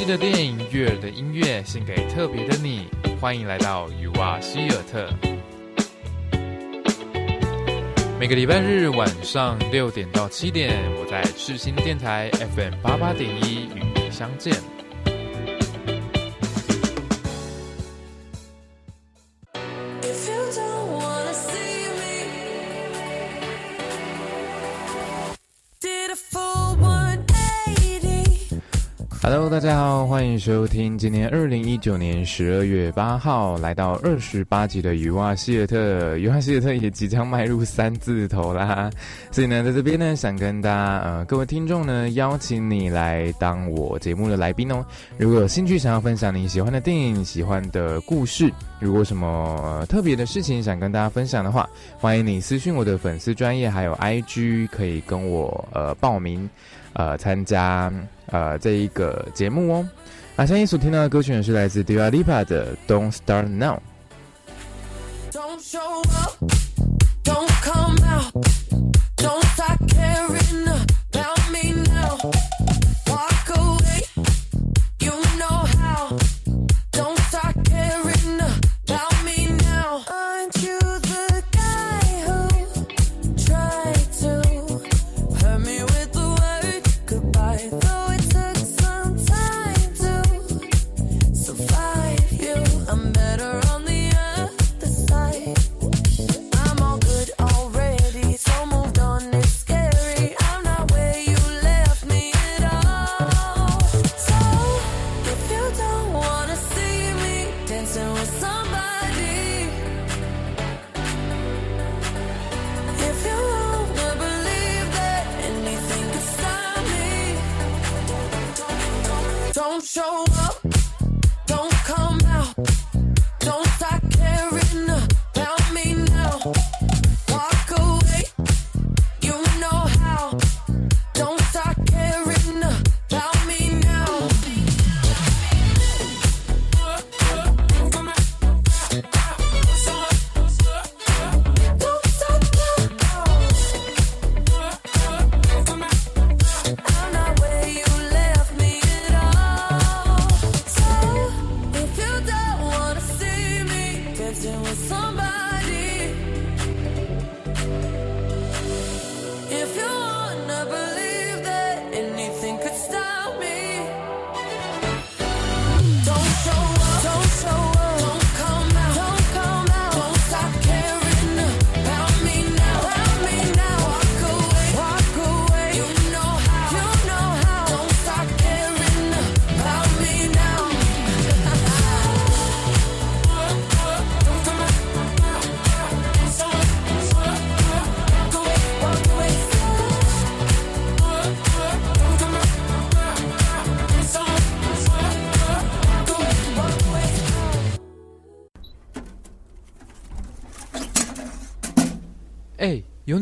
熟悉的电影、悦耳的音乐，献给特别的你。欢迎来到雨瓦希尔特。每个礼拜日晚上六点到七点，我在赤心电台 FM 八八点一与你相见。大家好，欢迎收听今年二零一九年十二月八号来到二十八集的雨蛙希尔特，雨蛙希尔特也即将迈入三字头啦，所以呢，在这边呢，想跟大家呃各位听众呢，邀请你来当我节目的来宾哦。如果有兴趣想要分享你喜欢的电影、喜欢的故事，如果什么特别的事情想跟大家分享的话，欢迎你私讯我的粉丝专业还有 IG，可以跟我呃报名。呃，参加呃这一个节目哦。那相信所听到的歌曲是来自 Dua Lipa 的《Don't Start Now》。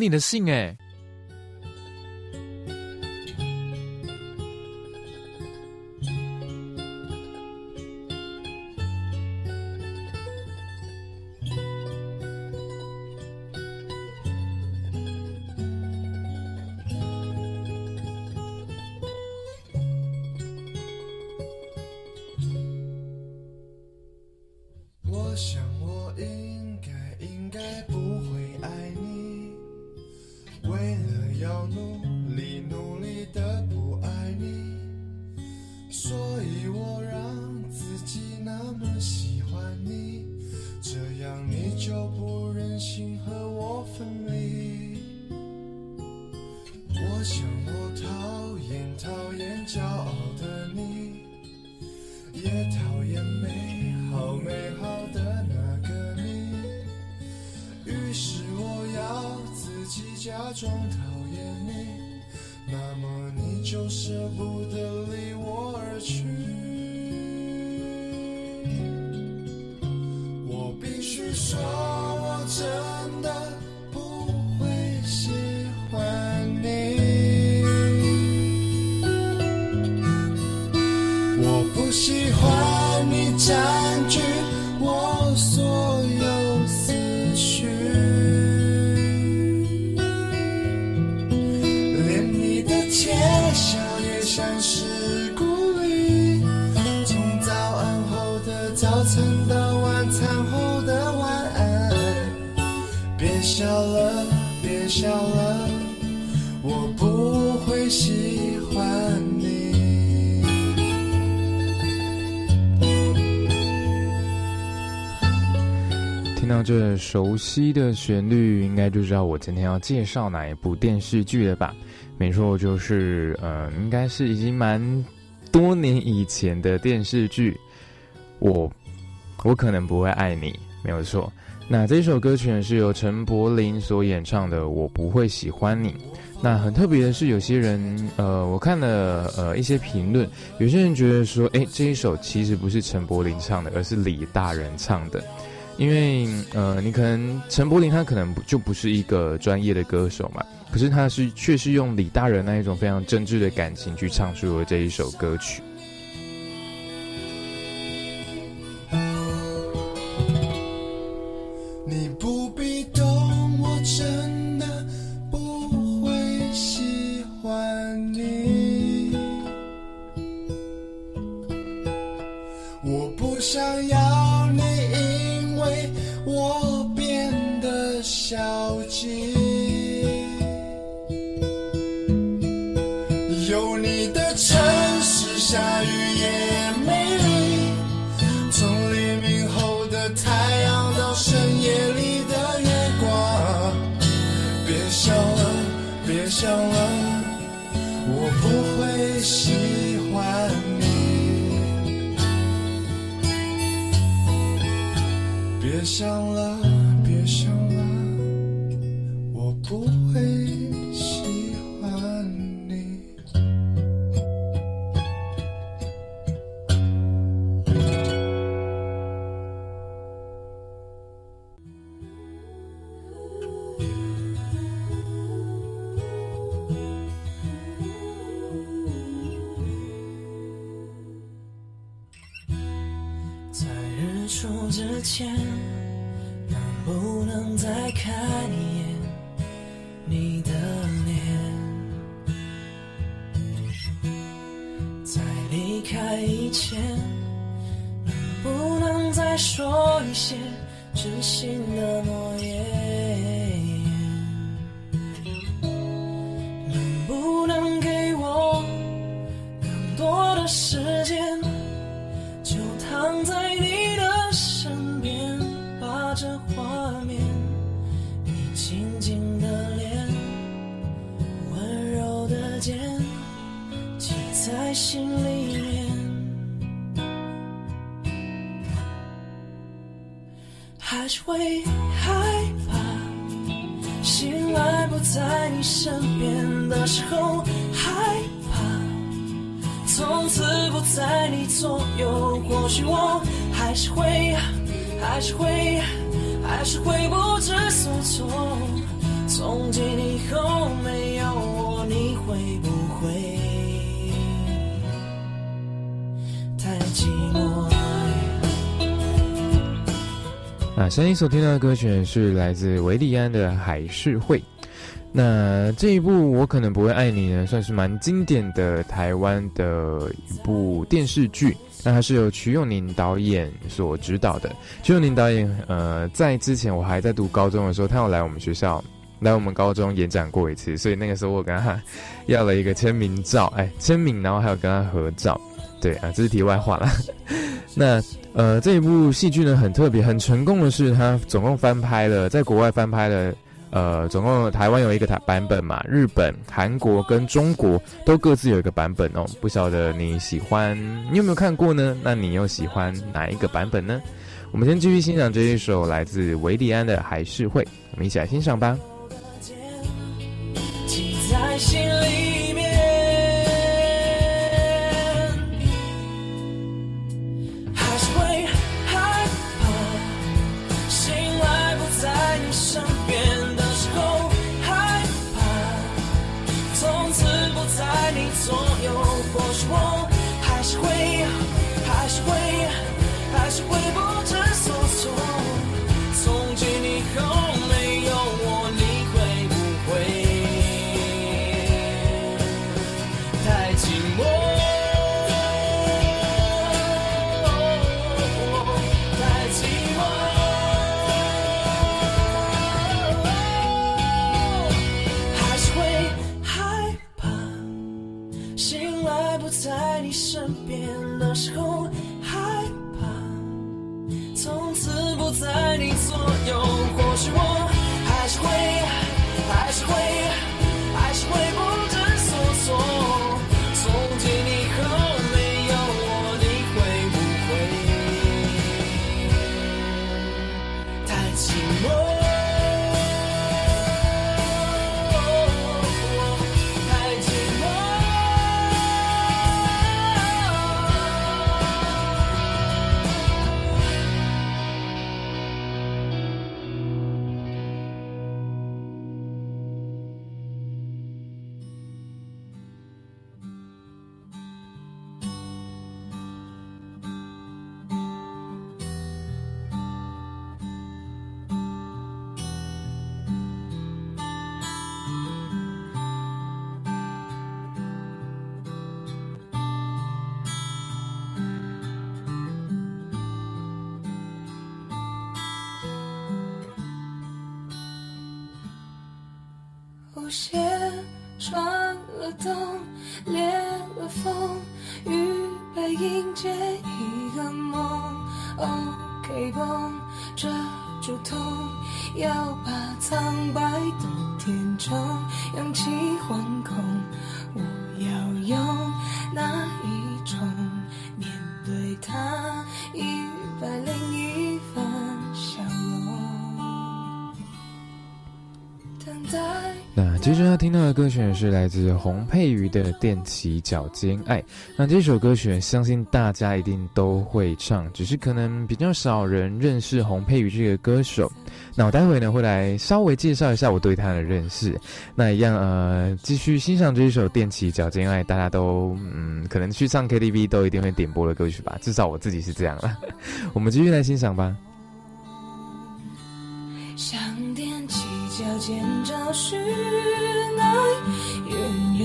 你的信哎。我喜欢你。这熟悉的旋律，应该就知道我今天要介绍哪一部电视剧了吧？没错，就是呃，应该是已经蛮多年以前的电视剧。我我可能不会爱你，没有错。那这首歌曲是由陈柏霖所演唱的《我不会喜欢你》。那很特别的是，有些人呃，我看了呃一些评论，有些人觉得说，哎，这一首其实不是陈柏霖唱的，而是李大人唱的。因为呃，你可能陈柏霖他可能就不是一个专业的歌手嘛，可是他是却是用李大仁那一种非常真挚的感情去唱出了这一首歌曲。下雨也美丽从黎明后的太阳到深夜里的月光别想了别想了我不会喜欢你。别想了还是会害怕醒来不在你身边的时候害怕从此不在你左右或许我还是会还是会还是会不知所措从今以后没有我你会不会太寂寞？啊声音所听到的歌曲是来自维利安的《海事会》。那这一部我可能不会爱你呢，算是蛮经典的台湾的一部电视剧。那它是由徐永宁导演所指导的。徐永宁导演，呃，在之前我还在读高中的时候，他有来我们学校，来我们高中演讲过一次，所以那个时候我跟他 要了一个签名照，哎，签名，然后还有跟他合照。对啊，这是题外话了。那呃，这一部戏剧呢很特别，很成功的是，它总共翻拍了，在国外翻拍了，呃，总共台湾有一个台版本嘛，日本、韩国跟中国都各自有一个版本哦。不晓得你喜欢，你有没有看过呢？那你又喜欢哪一个版本呢？我们先继续欣赏这一首来自维利安的《还是会》，我们一起来欣赏吧。舞鞋穿了洞，裂了缝，预备迎接一个梦。OK 绷，遮住痛，要把苍白都填充，勇气惶恐。我要用哪一种面对它？一百零一分笑容，等待。那接着要听到的歌曲是来自洪佩瑜的《踮起脚尖爱》。那这首歌曲，相信大家一定都会唱，只是可能比较少人认识洪佩瑜这个歌手。那我待会呢会来稍微介绍一下我对他的认识。那一样呃，继续欣赏这一首《踮起脚尖爱》，大家都嗯可能去唱 KTV 都一定会点播的歌曲吧，至少我自己是这样了。我们继续来欣赏吧。想踮起脚尖找寻，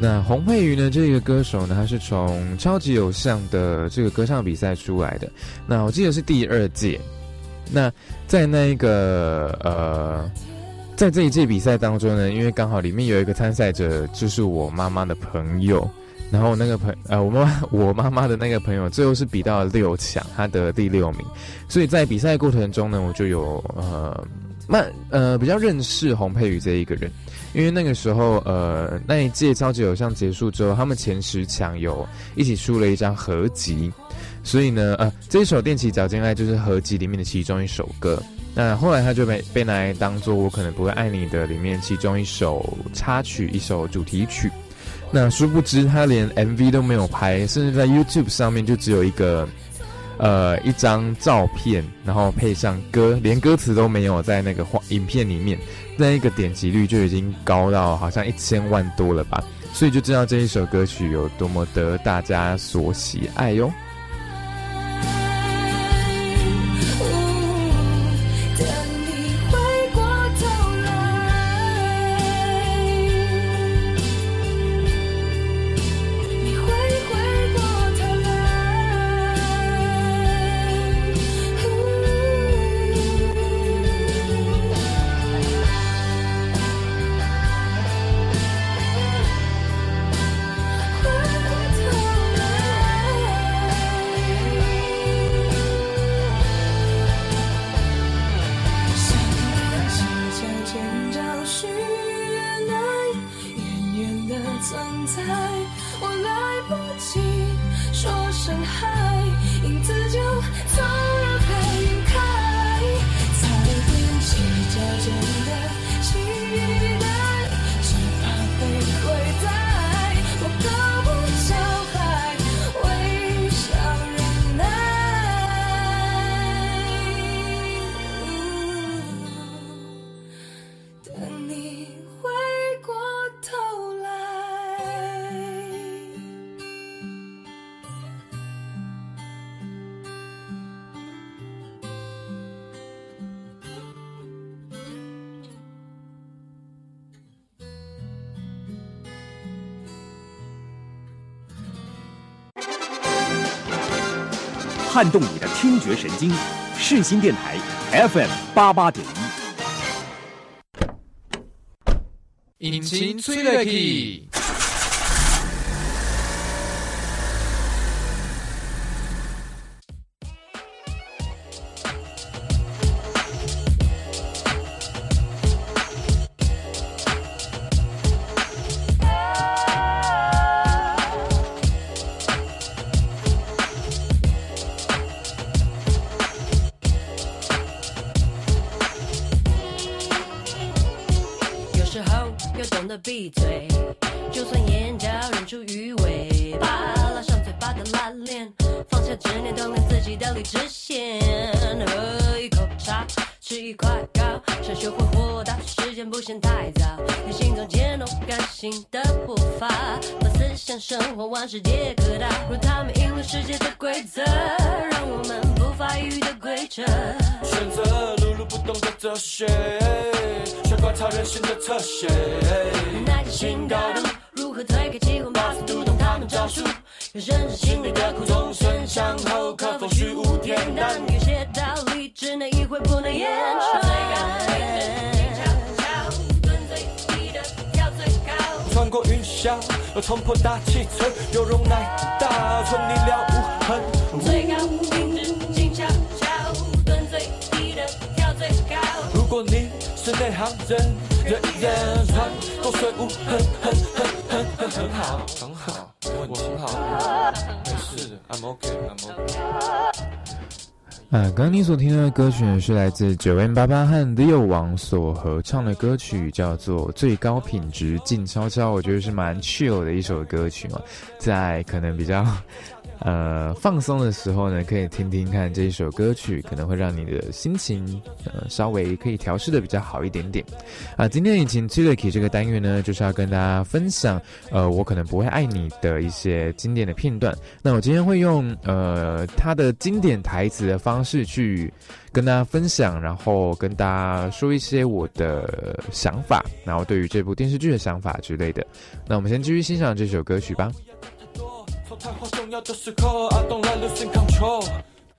那洪佩瑜呢？这个歌手呢，他是从超级偶像的这个歌唱比赛出来的。那我记得是第二届。那在那一个呃，在这一届比赛当中呢，因为刚好里面有一个参赛者就是我妈妈的朋友，然后那个朋呃，我妈妈我妈妈的那个朋友最后是比到了六强，他得第六名。所以在比赛过程中呢，我就有呃慢呃比较认识洪佩瑜这一个人。因为那个时候，呃，那一届超级偶像结束之后，他们前十强有一起出了一张合集，所以呢，呃，这一首《踮起脚尖爱》就是合集里面的其中一首歌。那后来他就被被拿来当做《我可能不会爱你》的里面其中一首插曲，一首主题曲。那殊不知他连 MV 都没有拍，甚至在 YouTube 上面就只有一个。呃，一张照片，然后配上歌，连歌词都没有在那个画影片里面，那一个点击率就已经高到好像一千万多了吧，所以就知道这一首歌曲有多么得大家所喜爱哟。不及说声嗨，撼动你的听觉神经。视新电台 FM 八八点一，引擎催泪器。嫌太早。用心中渐动感性的步伐，把思想生活万世皆可达。若他们赢了世界的规则，让我们不发育的规则。选择碌碌不动的哲学。观察人性的侧写。耐心高度，如何推开机关，把速读懂他们招数。有深知心里的苦，衷身向后，可否虚无恬淡？有些道理只能意会，不能言传。穿过云霄，又冲破大气层，有容乃大，存你了无痕。最高位置，静悄悄，蹲最低的跳最高。如果你。是内行人，人人穿过水雾，很很很很很很好，很好，我很好，没事，I'm OK，I'm OK。啊，刚刚你所听到的歌曲呢，是来自九 N 八八和 Leo 王所合唱的歌曲，叫做《最高品质静悄悄》，我觉得是蛮 chill 的一首歌曲嘛，在可能比较。呃，放松的时候呢，可以听听看这一首歌曲，可能会让你的心情呃稍微可以调试的比较好一点点。啊，今天引擎 t i l k y 这个单元呢，就是要跟大家分享呃，我可能不会爱你的一些经典的片段。那我今天会用呃他的经典台词的方式去跟大家分享，然后跟大家说一些我的想法，然后对于这部电视剧的想法之类的。那我们先继续欣赏这首歌曲吧。太话重要的时刻，I don't like losing control,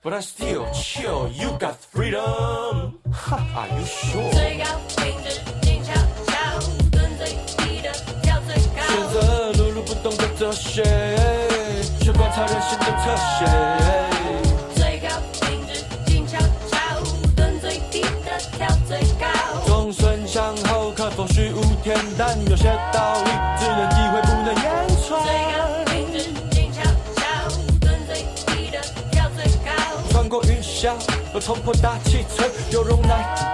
but I still chill. You got freedom. Are you sure? 最高品质，静悄悄，蹲最低的跳最高。选择碌碌不动的哲学，去观察人性的侧写。最高品质，静悄悄，蹲最低的跳最高。纵身向后，可否虚无恬淡？有些道理过云霄，又冲破大气层，有容乃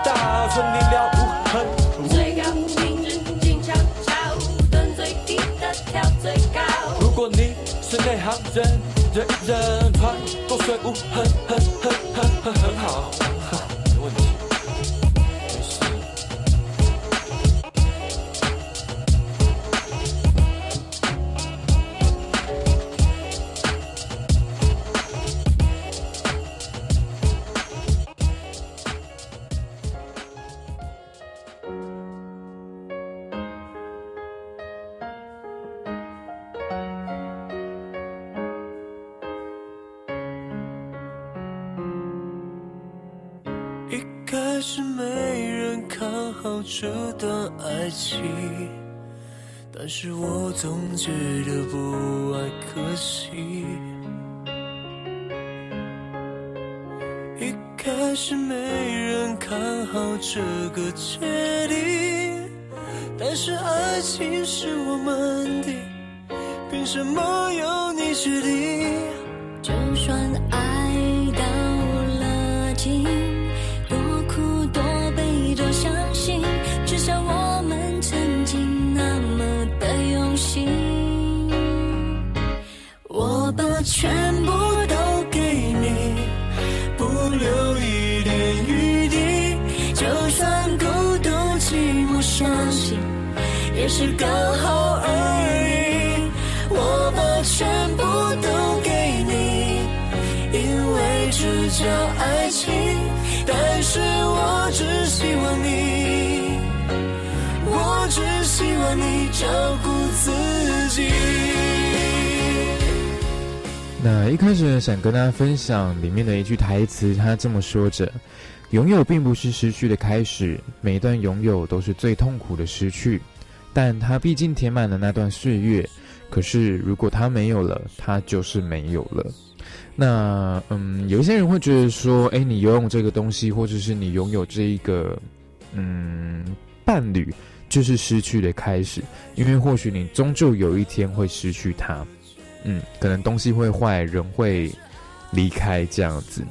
大，存你了无痕。最高品质，静悄悄，蹲最低的跳最高。如果你是内行人，人人穿过水雾，很很很很很很好。但是我总觉得不爱可惜。一开始没人看好这个决定，但是爱情是我们的，凭什么由你决定？就算爱是刚好而已。我把全部都给你，因为这叫爱情。但是我只希望你，我只希望你照顾自己。那一开始呢，想跟大家分享里面的一句台词，他这么说着：“拥有并不是失去的开始，每一段拥有都是最痛苦的失去，但他毕竟填满了那段岁月。可是如果他没有了，他就是没有了。”那嗯，有一些人会觉得说：“哎，你拥有这个东西，或者是你拥有这一个嗯伴侣，就是失去的开始，因为或许你终究有一天会失去他。”嗯，可能东西会坏，人会离开这样子。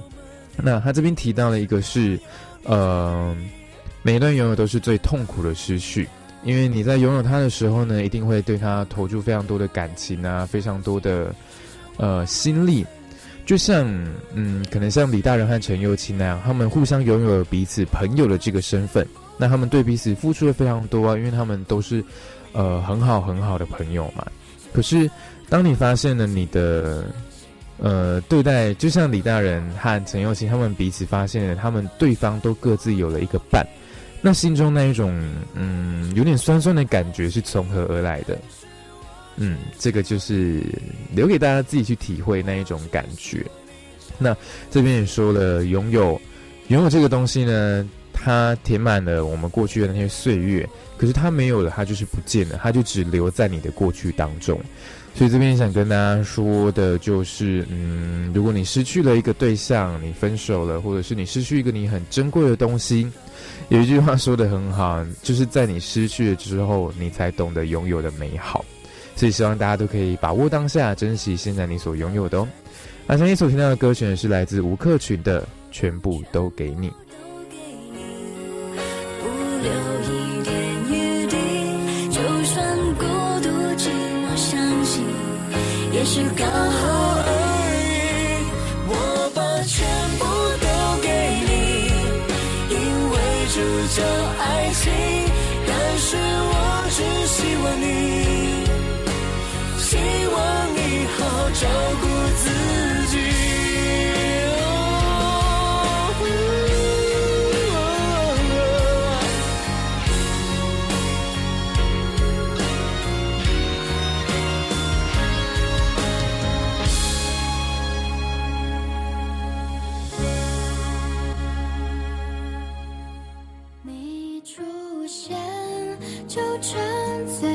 那他这边提到了一个是，呃，每一段拥有都是最痛苦的失去，因为你在拥有他的时候呢，一定会对他投注非常多的感情啊，非常多的呃心力。就像嗯，可能像李大人和陈幼卿那样，他们互相拥有彼此朋友的这个身份，那他们对彼此付出的非常多啊，因为他们都是呃很好很好的朋友嘛。可是。当你发现了你的，呃，对待就像李大人和陈幼卿他们彼此发现了他们对方都各自有了一个伴，那心中那一种嗯有点酸酸的感觉是从何而来的？嗯，这个就是留给大家自己去体会那一种感觉。那这边也说了，拥有拥有这个东西呢，它填满了我们过去的那些岁月，可是它没有了，它就是不见了，它就只留在你的过去当中。所以这边想跟大家说的就是，嗯，如果你失去了一个对象，你分手了，或者是你失去一个你很珍贵的东西，有一句话说的很好，就是在你失去了之后，你才懂得拥有的美好。所以希望大家都可以把握当下，珍惜现在你所拥有的哦。那今天所听到的歌曲是来自吴克群的《全部都给你》。也许刚好而已，我把全部都给你，因为这叫爱情。但是我只希望你，希望你好好照顾自己。沉醉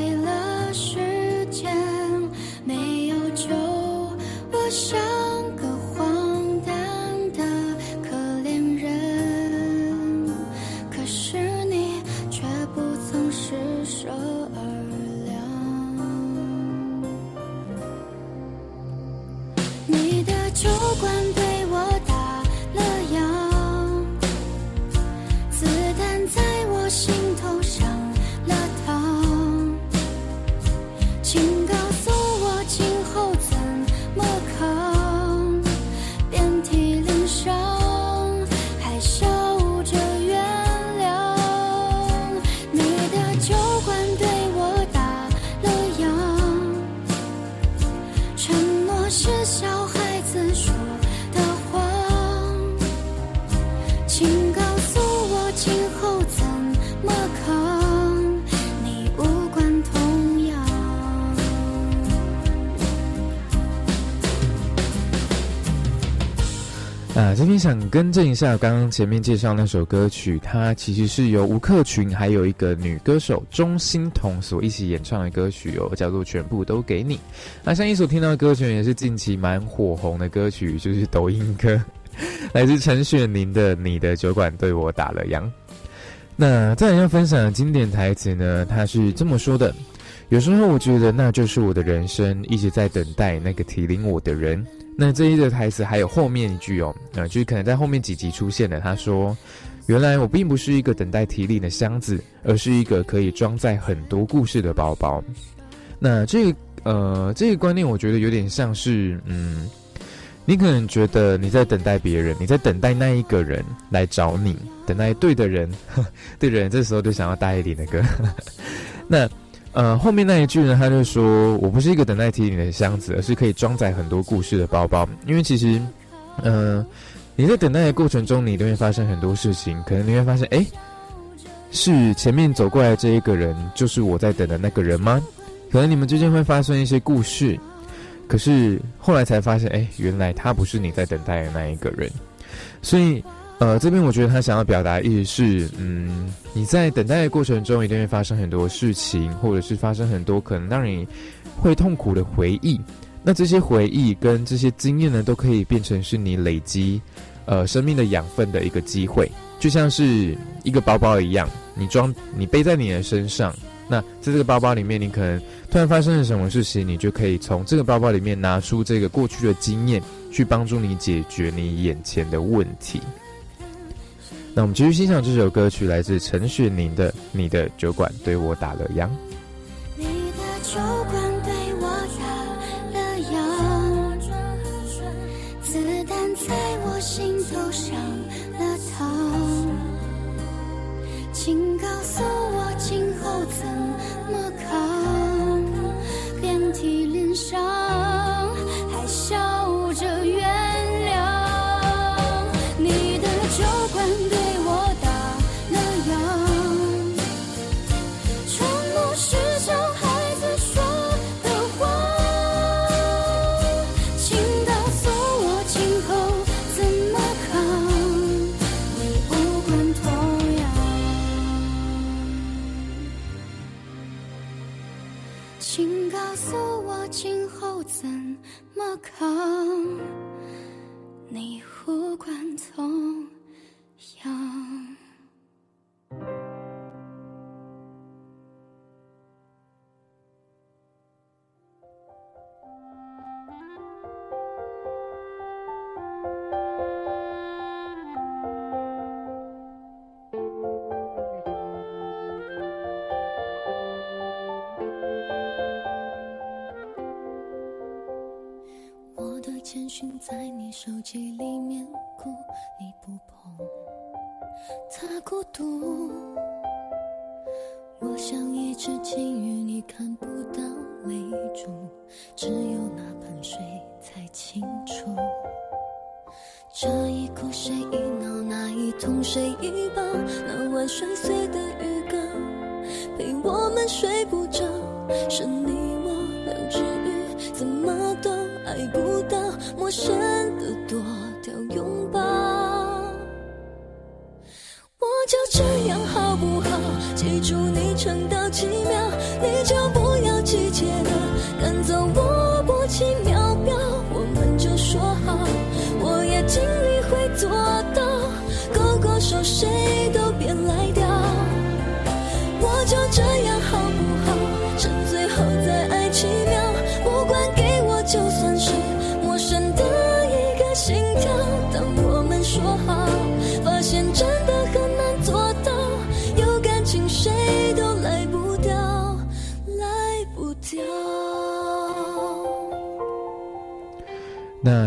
更正一下，刚刚前面介绍那首歌曲，它其实是由吴克群还有一个女歌手钟欣桐所一起演唱的歌曲哦，叫做《全部都给你》。那像一所听到的歌曲也是近期蛮火红的歌曲，就是抖音歌，来自陈雪凝的《你的酒馆对我打了烊》。那再来要分享的经典台词呢，他是这么说的：有时候我觉得那就是我的人生，一直在等待那个提领我的人。那这一个台词还有后面一句哦，啊，就是可能在后面几集出现的。他说：“原来我并不是一个等待提领的箱子，而是一个可以装载很多故事的包包。”那这个呃，这个观念我觉得有点像是，嗯，你可能觉得你在等待别人，你在等待那一个人来找你，等待对的人，对的人，这时候就想要大一点的歌。那。呃，后面那一句呢，他就说：“我不是一个等待提领的箱子，而是可以装载很多故事的包包。因为其实，嗯，你在等待的过程中，你都会发生很多事情。可能你会发现，哎，是前面走过来的这一个人，就是我在等的那个人吗？可能你们之间会发生一些故事。可是后来才发现，哎，原来他不是你在等待的那一个人。所以，呃，这边我觉得他想要表达意思是，嗯，你在等待的过程中，一定会发生很多事情，或者是发生很多可能让你会痛苦的回忆。那这些回忆跟这些经验呢，都可以变成是你累积，呃，生命的养分的一个机会，就像是一个包包一样，你装，你背在你的身上。那在这个包包里面，你可能突然发生了什么事情，你就可以从这个包包里面拿出这个过去的经验，去帮助你解决你眼前的问题。那我们继续欣赏这首歌曲，来自陈雪凝的《你的酒馆对我打了烊》。你的酒馆对我打了烊，子弹在我心头上了膛，请告诉我今后怎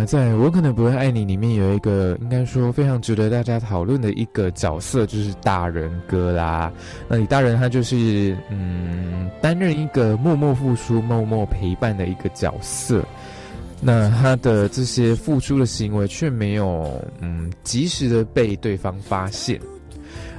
在我可能不会爱你里面有一个应该说非常值得大家讨论的一个角色，就是大人哥啦。那李大人他就是嗯担任一个默默付出、默默陪伴的一个角色。那他的这些付出的行为却没有嗯及时的被对方发现。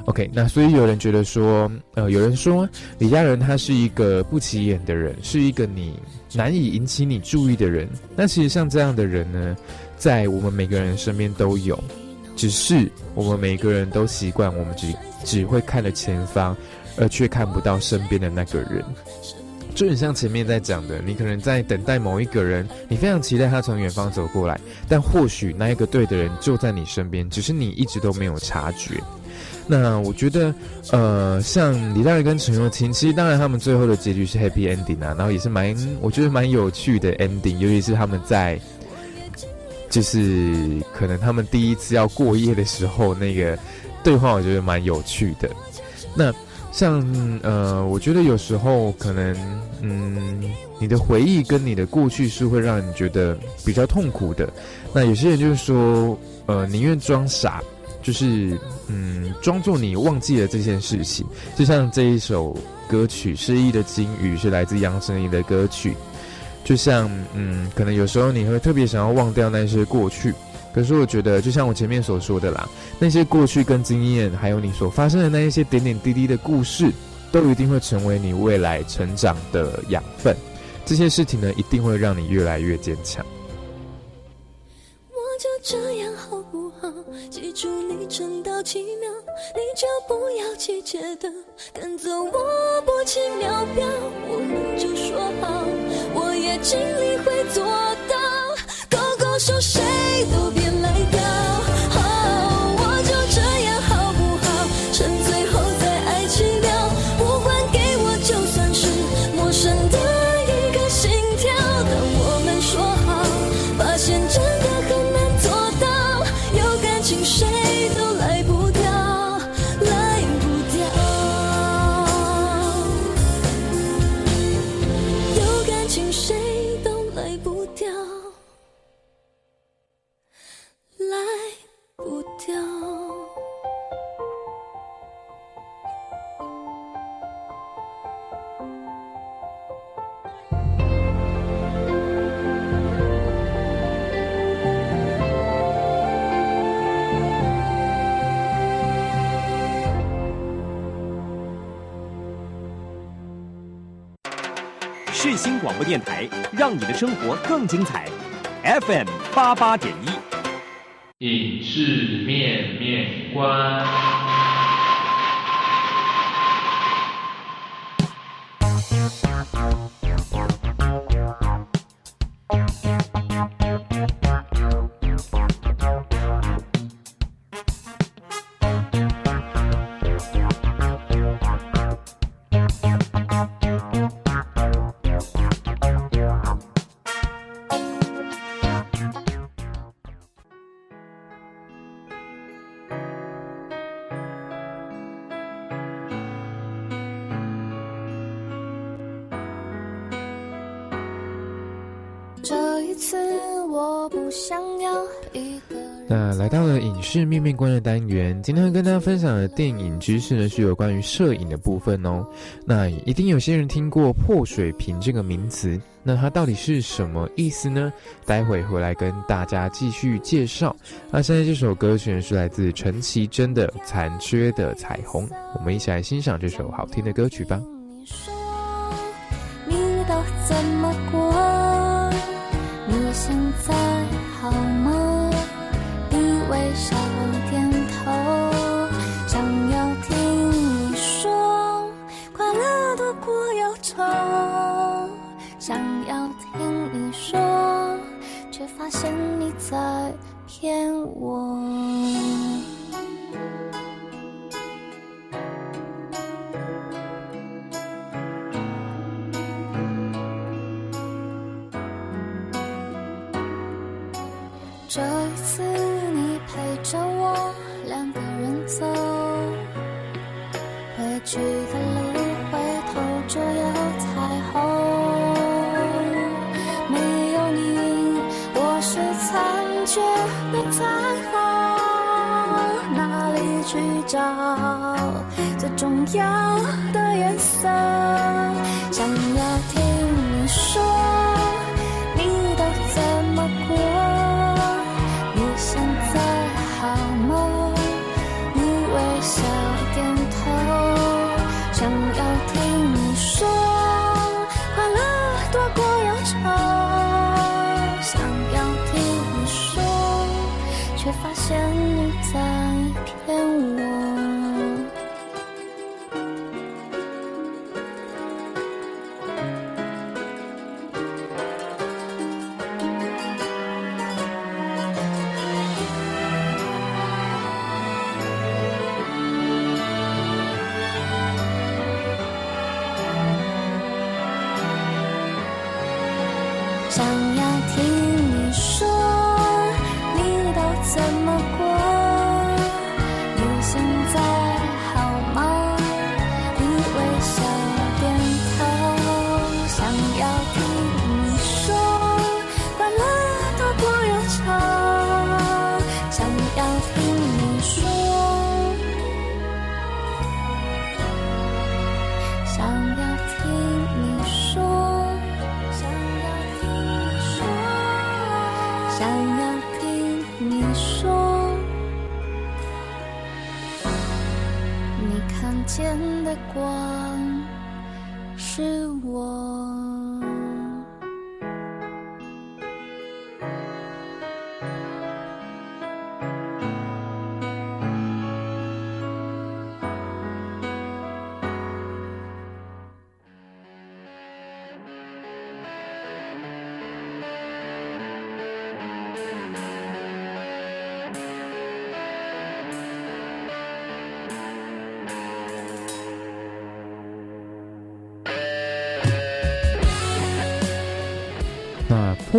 OK，那所以有人觉得说，呃，有人说李佳仁他是一个不起眼的人，是一个你难以引起你注意的人。那其实像这样的人呢，在我们每个人身边都有，只是我们每个人都习惯我们只只会看着前方，而却看不到身边的那个人。就很像前面在讲的，你可能在等待某一个人，你非常期待他从远方走过来，但或许那一个对的人就在你身边，只是你一直都没有察觉。那我觉得，呃，像李大人跟陈若清，其实当然他们最后的结局是 happy ending 啊，然后也是蛮，我觉得蛮有趣的 ending，尤其是他们在，就是可能他们第一次要过夜的时候，那个对话，我觉得蛮有趣的。那像呃，我觉得有时候可能，嗯，你的回忆跟你的过去是会让你觉得比较痛苦的。那有些人就是说，呃，宁愿装傻。就是嗯，装作你忘记了这件事情，就像这一首歌曲《失忆的金鱼》是来自杨丞琳的歌曲。就像嗯，可能有时候你会特别想要忘掉那些过去，可是我觉得，就像我前面所说的啦，那些过去跟经验，还有你所发生的那一些点点滴滴的故事，都一定会成为你未来成长的养分。这些事情呢，一定会让你越来越坚强。我就这样？记住你撑到奇妙，你就不要急切的跟走我不轻秒表，我们就说好，我也尽力会做到。勾勾手，谁都别新广播电台，让你的生活更精彩。FM 八八点一。影视面面观。面面观的单元，今天跟大家分享的电影知识呢，是有关于摄影的部分哦。那一定有些人听过破水瓶这个名词，那它到底是什么意思呢？待会回来跟大家继续介绍。那现在这首歌曲是来自陈绮贞的《残缺的彩虹》，我们一起来欣赏这首好听的歌曲吧。骗我。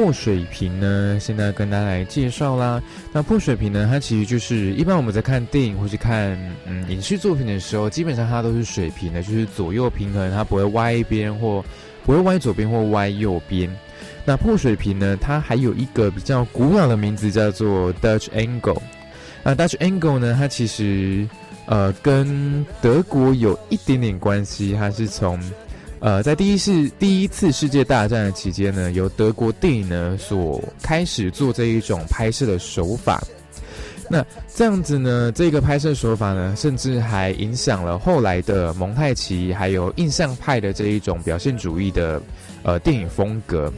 破水平呢？现在跟大家来介绍啦。那破水平呢？它其实就是一般我们在看电影或是看嗯影视作品的时候，基本上它都是水平的，就是左右平衡，它不会歪一边或不会歪左边或歪右边。那破水平呢？它还有一个比较古老的名字叫做 Dutch angle。那 Dutch angle 呢？它其实呃跟德国有一点点关系，它是从。呃，在第一次第一次世界大战的期间呢，由德国电影呢所开始做这一种拍摄的手法。那这样子呢，这个拍摄手法呢，甚至还影响了后来的蒙太奇还有印象派的这一种表现主义的呃电影风格。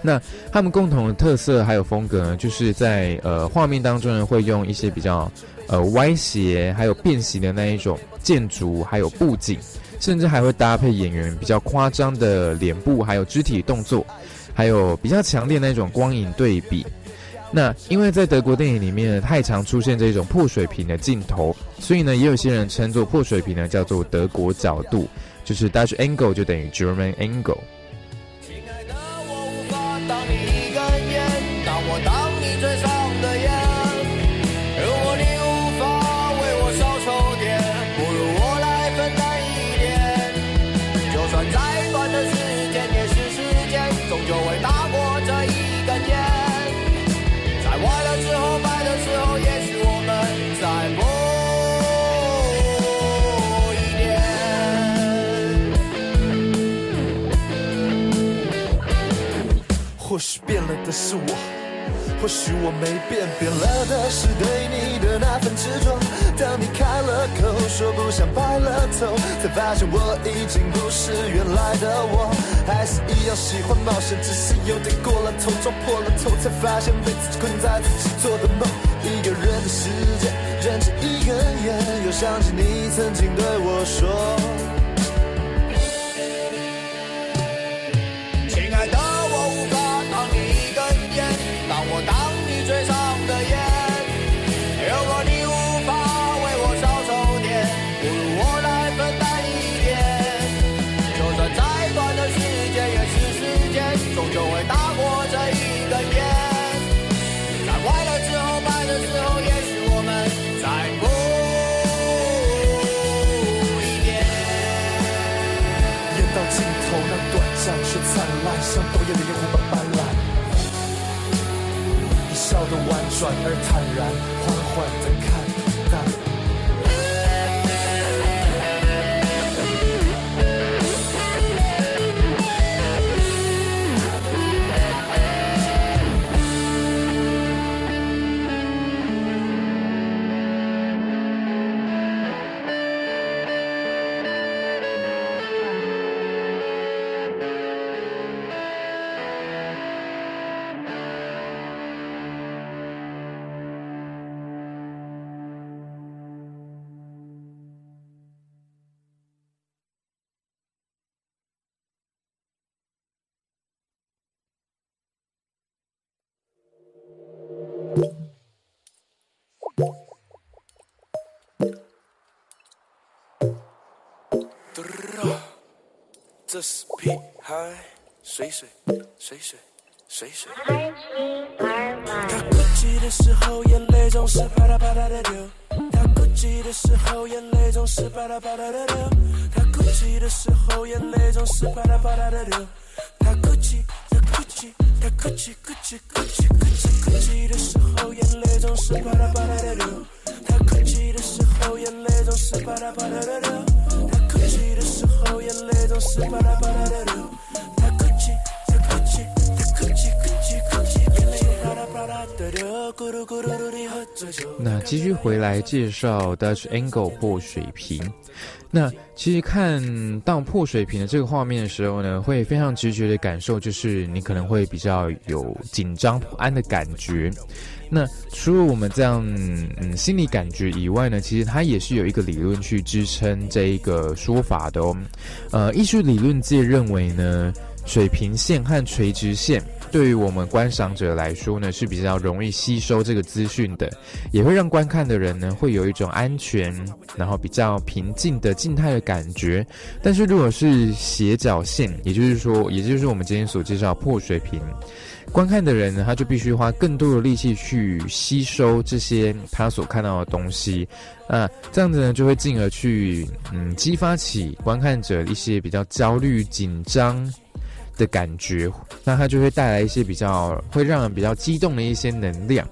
那他们共同的特色还有风格呢，就是在呃画面当中呢，会用一些比较呃歪斜还有变形的那一种建筑还有布景。甚至还会搭配演员比较夸张的脸部，还有肢体动作，还有比较强烈那种光影对比。那因为在德国电影里面太常出现这种破水平的镜头，所以呢，也有些人称作破水平呢叫做德国角度，就是 Dutch angle 就等于 German angle。或许变了的是我，或许我没变，变了的是对你的那份执着。当你开了口说不想白了头，才发现我已经不是原来的我，还是一样喜欢冒险，只是有点过了头，撞破了头，才发现被自己困在自己做的梦。一个人的世界，燃着一根烟，又想起你曾经对我说。转而坦然，这是屁孩，水水水水水水。他哭泣的时候，眼泪总是啪嗒啪嗒的流。他哭泣的时候，眼泪总是啪嗒啪嗒的流。他哭泣的时候，眼泪总是啪嗒啪嗒的流。他哭泣，他哭泣，他哭泣，哭泣，哭泣，哭泣，哭泣的时候，眼泪总是啪嗒啪嗒的流。他哭泣的时候，眼泪总是啪嗒啪嗒的流。他哭泣的时候，眼泪 dedos, para, para, 那继续回来介绍 Dutch Angle 破水平。那其实看到破水平的这个画面的时候呢，会非常直觉的感受，就是你可能会比较有紧张不安的感觉。那除了我们这样嗯心理感觉以外呢，其实它也是有一个理论去支撑这一个说法的哦。呃，艺术理论界认为呢，水平线和垂直线对于我们观赏者来说呢，是比较容易吸收这个资讯的，也会让观看的人呢会有一种安全，然后比较平静的静态的感觉。但是如果是斜角线，也就是说，也就是我们今天所介绍破水平，观看的人呢，他就必须花更多的力气去吸收这些他所看到的东西，那这样子呢，就会进而去嗯激发起观看者一些比较焦虑、紧张的感觉，那它就会带来一些比较会让人比较激动的一些能量。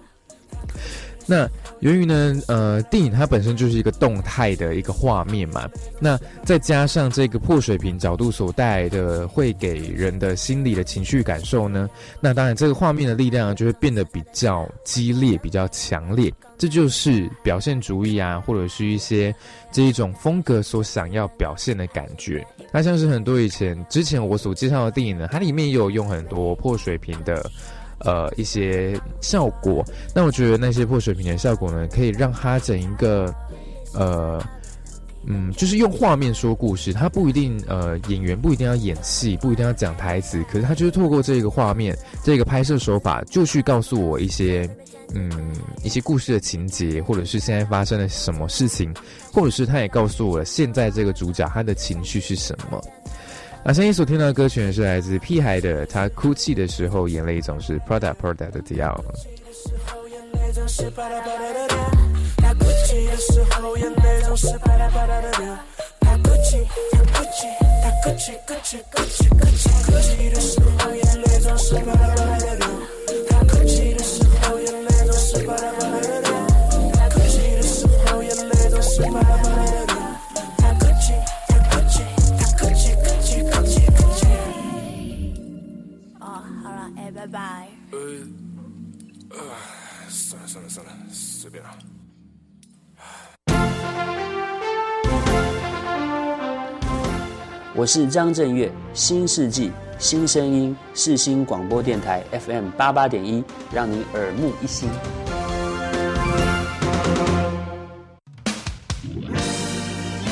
那由于呢，呃，电影它本身就是一个动态的一个画面嘛，那再加上这个破水平角度所带来的会给人的心理的情绪感受呢，那当然这个画面的力量就会变得比较激烈、比较强烈，这就是表现主义啊，或者是一些这一种风格所想要表现的感觉。那像是很多以前之前我所介绍的电影呢，它里面也有用很多破水平的。呃，一些效果，那我觉得那些破水平的效果呢，可以让它整一个，呃，嗯，就是用画面说故事，他不一定，呃，演员不一定要演戏，不一定要讲台词，可是他就是透过这个画面，这个拍摄手法，就去告诉我一些，嗯，一些故事的情节，或者是现在发生了什么事情，或者是他也告诉我了现在这个主角他的情绪是什么。那现在所听到的歌曲，是来自屁孩的，他哭泣的时候眼泪总是 Prada Prada 的 Dior。他拜拜。算了算了算了，随便了。我是张震岳，新世纪新声音，世新广播电台 FM 八八点一，让你耳目一新。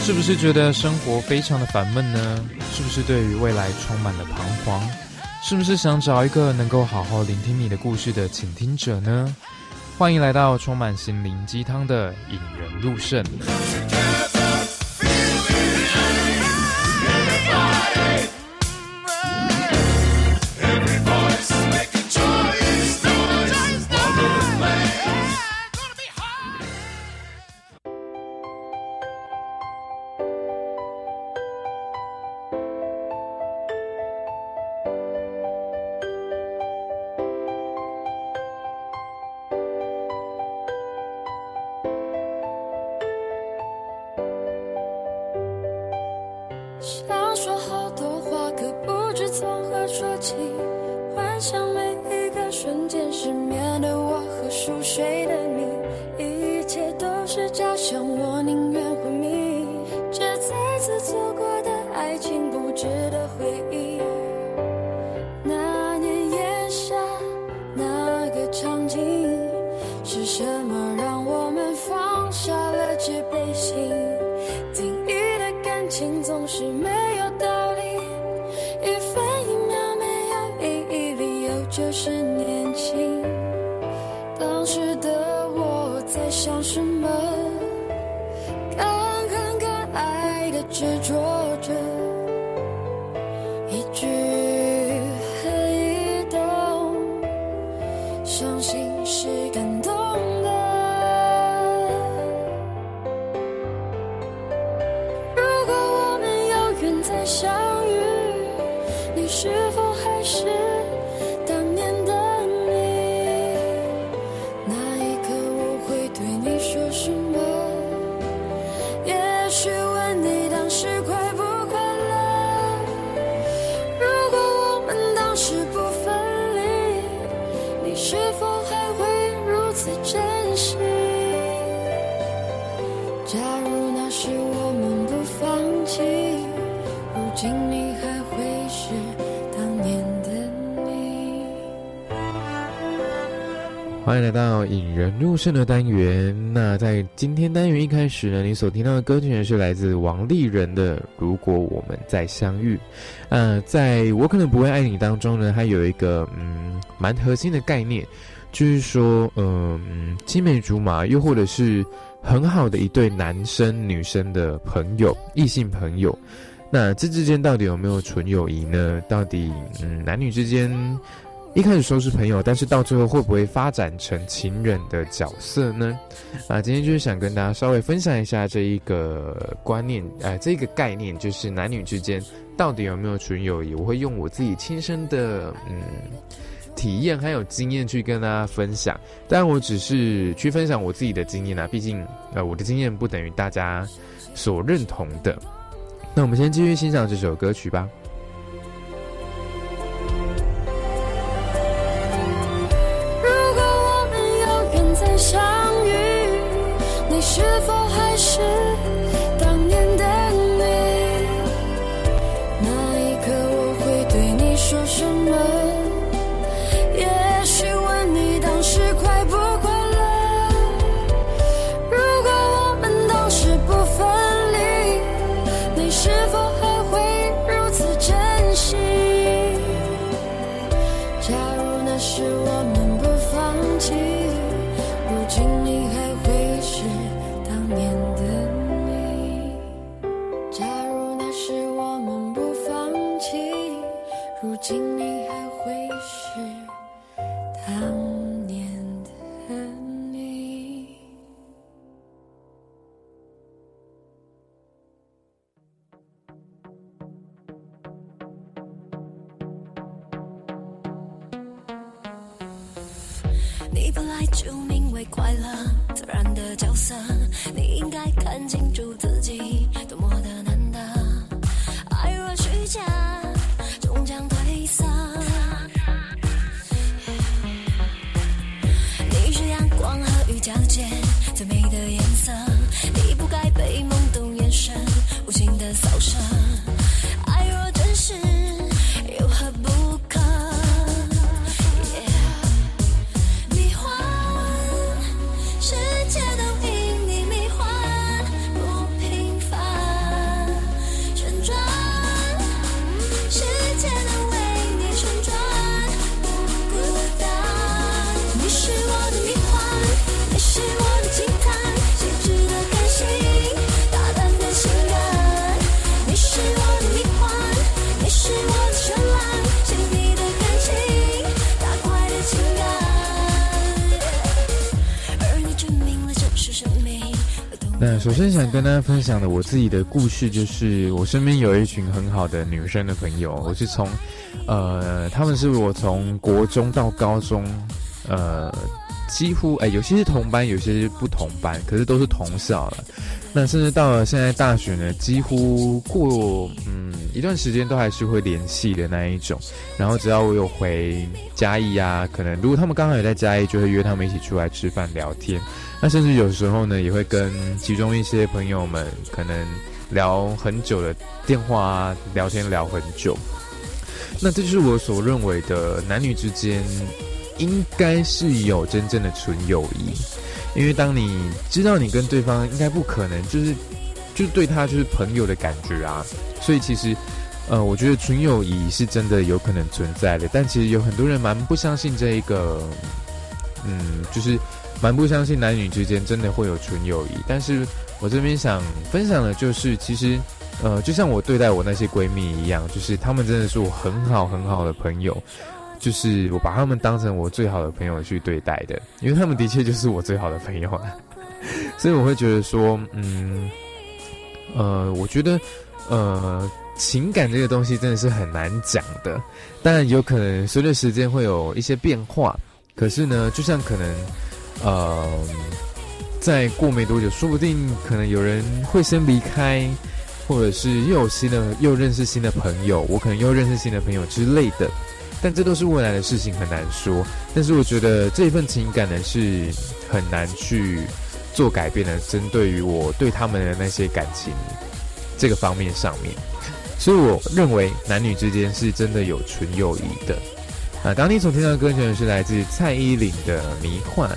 是不是觉得生活非常的烦闷呢？是不是对于未来充满了彷徨？是不是想找一个能够好好聆听你的故事的倾听者呢？欢迎来到充满心灵鸡汤的引人入胜。相遇，你是否还是来到引人入胜的单元。那在今天单元一开始呢，你所听到的歌曲呢是来自王丽人的《如果我们再相遇》。呃，在我可能不会爱你当中呢，它有一个嗯蛮核心的概念，就是说，嗯，青梅竹马，又或者是很好的一对男生女生的朋友，异性朋友，那这之间到底有没有纯友谊呢？到底，嗯，男女之间一开始说是朋友，但是到最后会不会发展成情人的角色呢？啊，今天就是想跟大家稍微分享一下这一个观念，呃，这个概念，就是男女之间到底有没有纯友谊？我会用我自己亲身的，嗯。体验还有经验去跟大家分享，但我只是去分享我自己的经验啊，毕竟呃我的经验不等于大家所认同的。那我们先继续欣赏这首歌曲吧。是否首先想跟大家分享的我自己的故事，就是我身边有一群很好的女生的朋友，我是从，呃，她们是我从国中到高中，呃，几乎哎，有些是同班，有些是不同班，可是都是同校了。那甚至到了现在大学呢，几乎过嗯一段时间都还是会联系的那一种。然后只要我有回嘉义啊，可能如果他们刚好也在嘉义，就会约他们一起出来吃饭聊天。那甚至有时候呢，也会跟其中一些朋友们可能聊很久的电话啊，聊天聊很久。那这就是我所认为的男女之间应该是有真正的纯友谊，因为当你知道你跟对方应该不可能就是就是对他就是朋友的感觉啊，所以其实呃，我觉得纯友谊是真的有可能存在的，但其实有很多人蛮不相信这一个，嗯，就是蛮不相信男女之间真的会有纯友谊。但是我这边想分享的就是，其实呃，就像我对待我那些闺蜜一样，就是她们真的是我很好很好的朋友，就是我把她们当成我最好的朋友去对待的，因为她们的确就是我最好的朋友啊。所以我会觉得说，嗯，呃，我觉得，呃，情感这个东西真的是很难讲的，当然有可能随着时间会有一些变化，可是呢，就像可能，呃，再过没多久，说不定可能有人会先离开，或者是又有新的又认识新的朋友，我可能又认识新的朋友之类的，但这都是未来的事情，很难说。但是我觉得这一份情感呢是很难去做改变的，针对于我对他们的那些感情这个方面上面，所以我认为男女之间是真的有纯友谊的。啊，刚刚你所听到的歌曲是来自蔡依林的《迷幻》。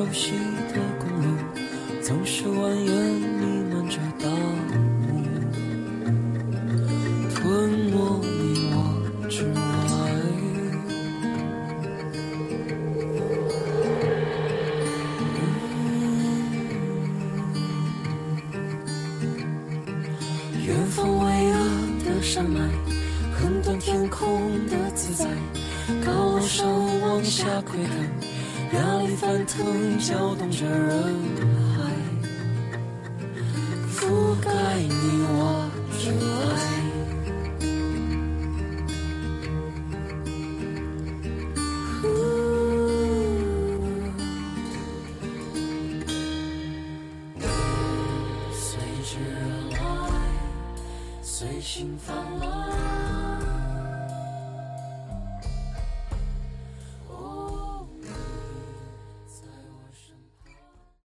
像是